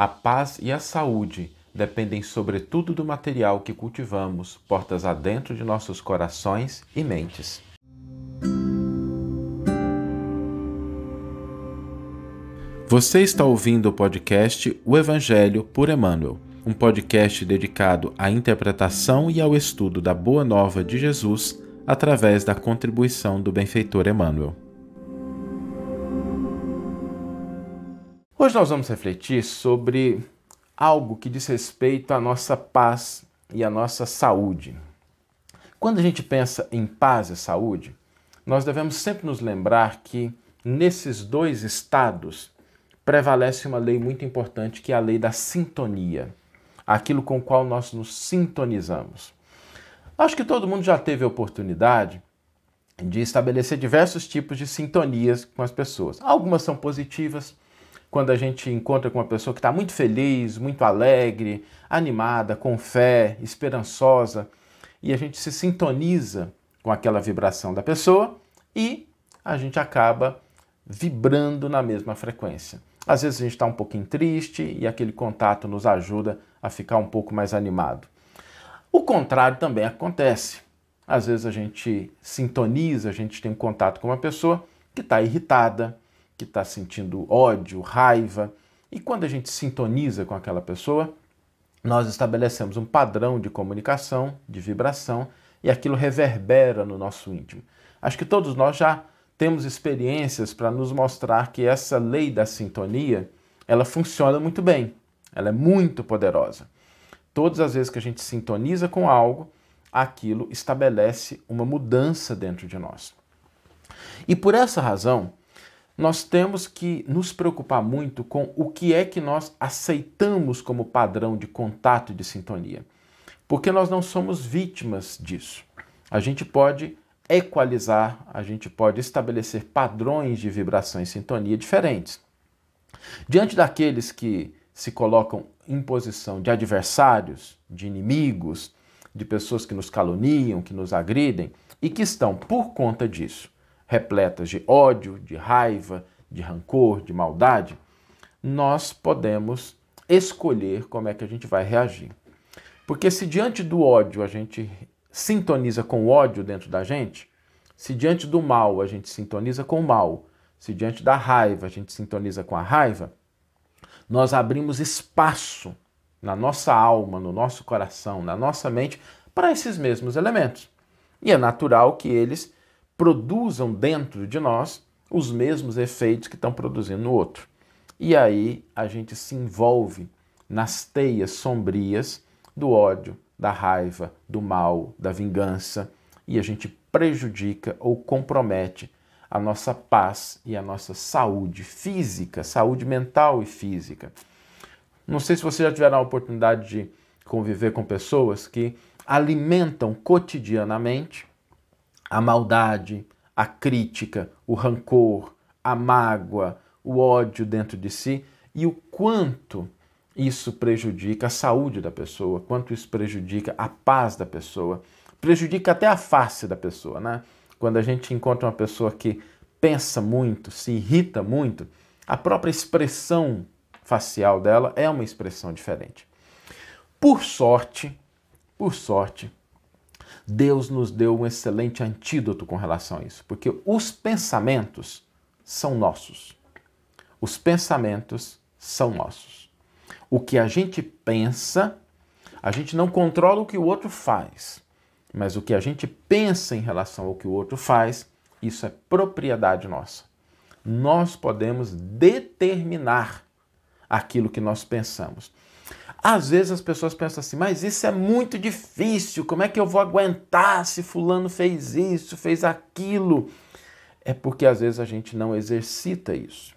A paz e a saúde dependem sobretudo do material que cultivamos, portas adentro de nossos corações e mentes. Você está ouvindo o podcast O Evangelho por Emmanuel, um podcast dedicado à interpretação e ao estudo da Boa Nova de Jesus através da contribuição do benfeitor Emmanuel. Hoje nós vamos refletir sobre algo que diz respeito à nossa paz e à nossa saúde. Quando a gente pensa em paz e saúde, nós devemos sempre nos lembrar que nesses dois estados prevalece uma lei muito importante que é a lei da sintonia, aquilo com o qual nós nos sintonizamos. Acho que todo mundo já teve a oportunidade de estabelecer diversos tipos de sintonias com as pessoas. Algumas são positivas, quando a gente encontra com uma pessoa que está muito feliz, muito alegre, animada, com fé, esperançosa, e a gente se sintoniza com aquela vibração da pessoa e a gente acaba vibrando na mesma frequência. Às vezes a gente está um pouquinho triste e aquele contato nos ajuda a ficar um pouco mais animado. O contrário também acontece. Às vezes a gente sintoniza, a gente tem um contato com uma pessoa que está irritada, que está sentindo ódio, raiva, e quando a gente sintoniza com aquela pessoa, nós estabelecemos um padrão de comunicação, de vibração, e aquilo reverbera no nosso íntimo. Acho que todos nós já temos experiências para nos mostrar que essa lei da sintonia, ela funciona muito bem, ela é muito poderosa. Todas as vezes que a gente sintoniza com algo, aquilo estabelece uma mudança dentro de nós. E por essa razão, nós temos que nos preocupar muito com o que é que nós aceitamos como padrão de contato e de sintonia. Porque nós não somos vítimas disso. A gente pode equalizar, a gente pode estabelecer padrões de vibração e sintonia diferentes. Diante daqueles que se colocam em posição de adversários, de inimigos, de pessoas que nos caluniam, que nos agridem e que estão, por conta disso, repletas de ódio, de raiva, de rancor, de maldade, nós podemos escolher como é que a gente vai reagir. Porque se diante do ódio a gente sintoniza com o ódio dentro da gente, se diante do mal a gente sintoniza com o mal, se diante da raiva a gente sintoniza com a raiva, nós abrimos espaço na nossa alma, no nosso coração, na nossa mente para esses mesmos elementos. E é natural que eles produzam dentro de nós os mesmos efeitos que estão produzindo no outro. E aí a gente se envolve nas teias sombrias do ódio, da raiva, do mal, da vingança, e a gente prejudica ou compromete a nossa paz e a nossa saúde física, saúde mental e física. Não sei se você já tiveram a oportunidade de conviver com pessoas que alimentam cotidianamente a maldade, a crítica, o rancor, a mágoa, o ódio dentro de si e o quanto isso prejudica a saúde da pessoa, quanto isso prejudica a paz da pessoa, prejudica até a face da pessoa, né? Quando a gente encontra uma pessoa que pensa muito, se irrita muito, a própria expressão facial dela é uma expressão diferente. Por sorte, por sorte, Deus nos deu um excelente antídoto com relação a isso, porque os pensamentos são nossos. Os pensamentos são nossos. O que a gente pensa, a gente não controla o que o outro faz, mas o que a gente pensa em relação ao que o outro faz, isso é propriedade nossa. Nós podemos determinar aquilo que nós pensamos. Às vezes as pessoas pensam assim, mas isso é muito difícil, como é que eu vou aguentar se Fulano fez isso, fez aquilo? É porque às vezes a gente não exercita isso.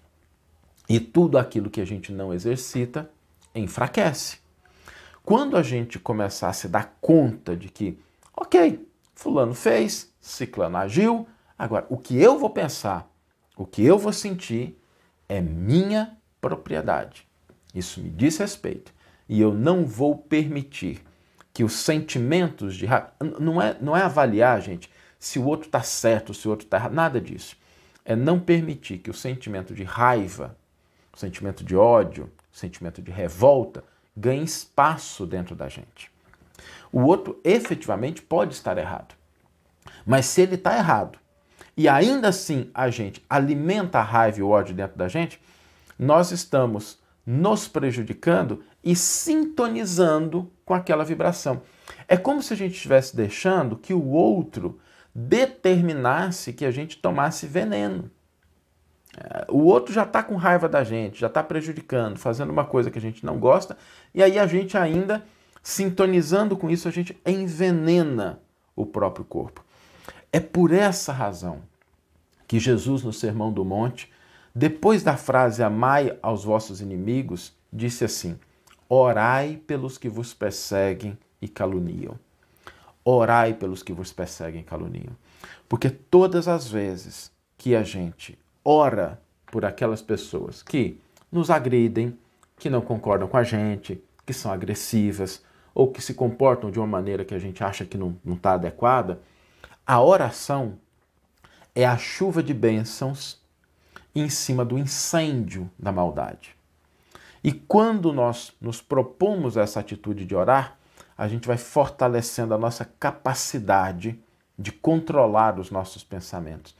E tudo aquilo que a gente não exercita enfraquece. Quando a gente começar a se dar conta de que, ok, Fulano fez, Ciclano agiu, agora o que eu vou pensar, o que eu vou sentir é minha propriedade. Isso me diz respeito. E eu não vou permitir que os sentimentos de raiva. Não é, não é avaliar, gente, se o outro está certo, se o outro está errado, nada disso. É não permitir que o sentimento de raiva, o sentimento de ódio, sentimento de revolta, ganha espaço dentro da gente. O outro efetivamente pode estar errado. Mas se ele está errado e ainda assim a gente alimenta a raiva e o ódio dentro da gente, nós estamos nos prejudicando e sintonizando com aquela vibração. É como se a gente estivesse deixando que o outro determinasse que a gente tomasse veneno. É, o outro já está com raiva da gente, já está prejudicando, fazendo uma coisa que a gente não gosta, e aí a gente ainda, sintonizando com isso, a gente envenena o próprio corpo. É por essa razão que Jesus, no Sermão do Monte, depois da frase Amai aos vossos inimigos, disse assim: Orai pelos que vos perseguem e caluniam. Orai pelos que vos perseguem e caluniam. Porque todas as vezes que a gente ora por aquelas pessoas que nos agridem, que não concordam com a gente, que são agressivas ou que se comportam de uma maneira que a gente acha que não está adequada, a oração é a chuva de bênçãos em cima do incêndio da maldade. E quando nós nos propomos essa atitude de orar, a gente vai fortalecendo a nossa capacidade de controlar os nossos pensamentos.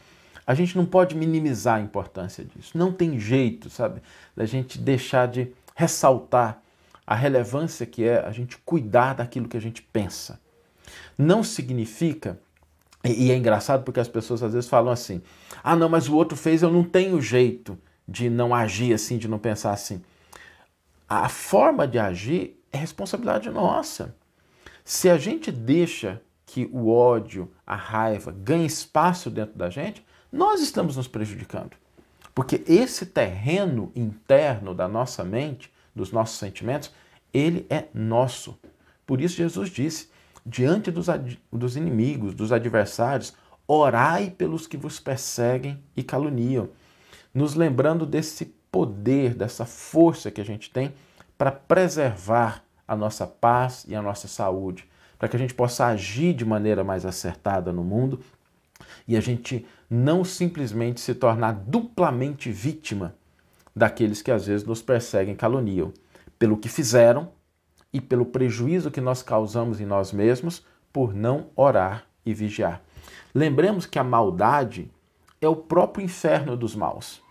A gente não pode minimizar a importância disso. Não tem jeito, sabe, da gente deixar de ressaltar a relevância que é a gente cuidar daquilo que a gente pensa. Não significa, e é engraçado porque as pessoas às vezes falam assim: ah, não, mas o outro fez, eu não tenho jeito de não agir assim, de não pensar assim. A forma de agir é responsabilidade nossa. Se a gente deixa que o ódio, a raiva ganhe espaço dentro da gente, nós estamos nos prejudicando. Porque esse terreno interno da nossa mente, dos nossos sentimentos, ele é nosso. Por isso Jesus disse: diante dos, dos inimigos, dos adversários, orai pelos que vos perseguem e caluniam, nos lembrando desse poder, dessa força que a gente tem para preservar a nossa paz e a nossa saúde, para que a gente possa agir de maneira mais acertada no mundo e a gente não simplesmente se tornar duplamente vítima daqueles que às vezes nos perseguem, caluniam, pelo que fizeram e pelo prejuízo que nós causamos em nós mesmos por não orar e vigiar. Lembremos que a maldade é o próprio inferno dos maus.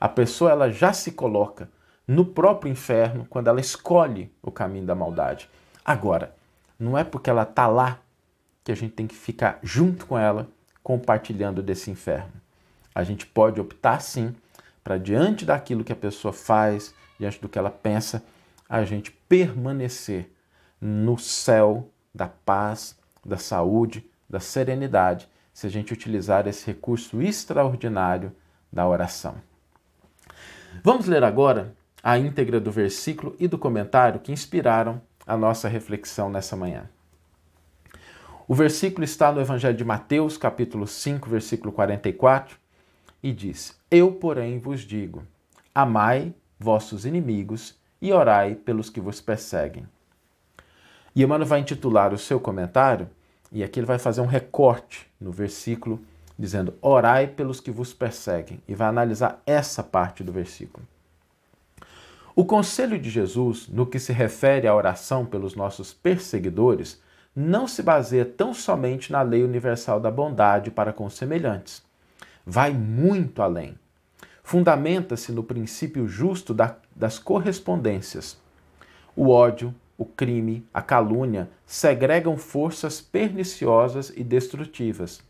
A pessoa ela já se coloca no próprio inferno quando ela escolhe o caminho da maldade. Agora, não é porque ela está lá que a gente tem que ficar junto com ela compartilhando desse inferno. A gente pode optar sim para diante daquilo que a pessoa faz, diante do que ela pensa, a gente permanecer no céu da paz, da saúde, da serenidade, se a gente utilizar esse recurso extraordinário da oração. Vamos ler agora a íntegra do versículo e do comentário que inspiraram a nossa reflexão nessa manhã. O versículo está no Evangelho de Mateus, capítulo 5, versículo 44, e diz: Eu, porém, vos digo: amai vossos inimigos e orai pelos que vos perseguem. E Emmanuel vai intitular o seu comentário, e aqui ele vai fazer um recorte no versículo, dizendo: Orai pelos que vos perseguem, e vai analisar essa parte do versículo. O conselho de Jesus, no que se refere à oração pelos nossos perseguidores, não se baseia tão somente na lei universal da bondade para com os semelhantes. Vai muito além. Fundamenta-se no princípio justo da, das correspondências. O ódio, o crime, a calúnia segregam forças perniciosas e destrutivas.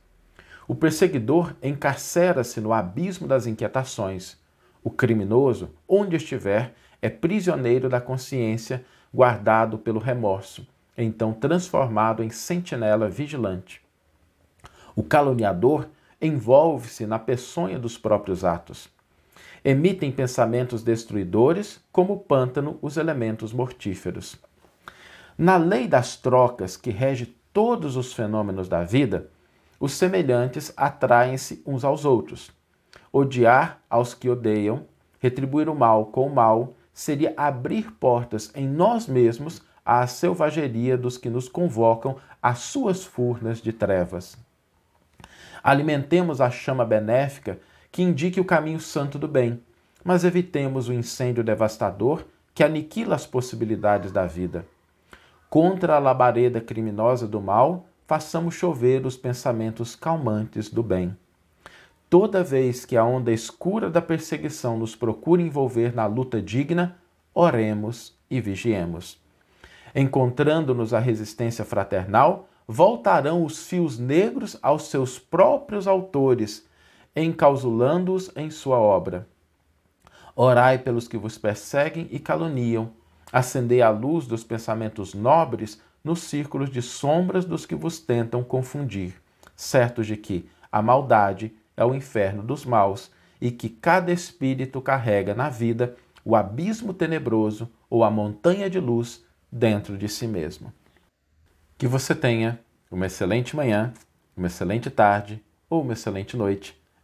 O perseguidor encarcera-se no abismo das inquietações. O criminoso, onde estiver, é prisioneiro da consciência, guardado pelo remorso então transformado em sentinela vigilante. O caluniador envolve-se na peçonha dos próprios atos. Emitem pensamentos destruidores, como o pântano os elementos mortíferos. Na lei das trocas que rege todos os fenômenos da vida, os semelhantes atraem-se uns aos outros. Odiar aos que odeiam, retribuir o mal com o mal, seria abrir portas em nós mesmos à selvageria dos que nos convocam às suas furnas de trevas. Alimentemos a chama benéfica que indique o caminho santo do bem, mas evitemos o incêndio devastador que aniquila as possibilidades da vida. Contra a labareda criminosa do mal, façamos chover os pensamentos calmantes do bem. Toda vez que a onda escura da perseguição nos procura envolver na luta digna, oremos e vigiemos. Encontrando-nos a resistência fraternal, voltarão os fios negros aos seus próprios autores, encausulando-os em sua obra. Orai pelos que vos perseguem e caluniam, acendei a luz dos pensamentos nobres nos círculos de sombras dos que vos tentam confundir, certos de que a maldade é o inferno dos maus e que cada espírito carrega na vida o abismo tenebroso ou a montanha de luz dentro de si mesmo. Que você tenha uma excelente manhã, uma excelente tarde ou uma excelente noite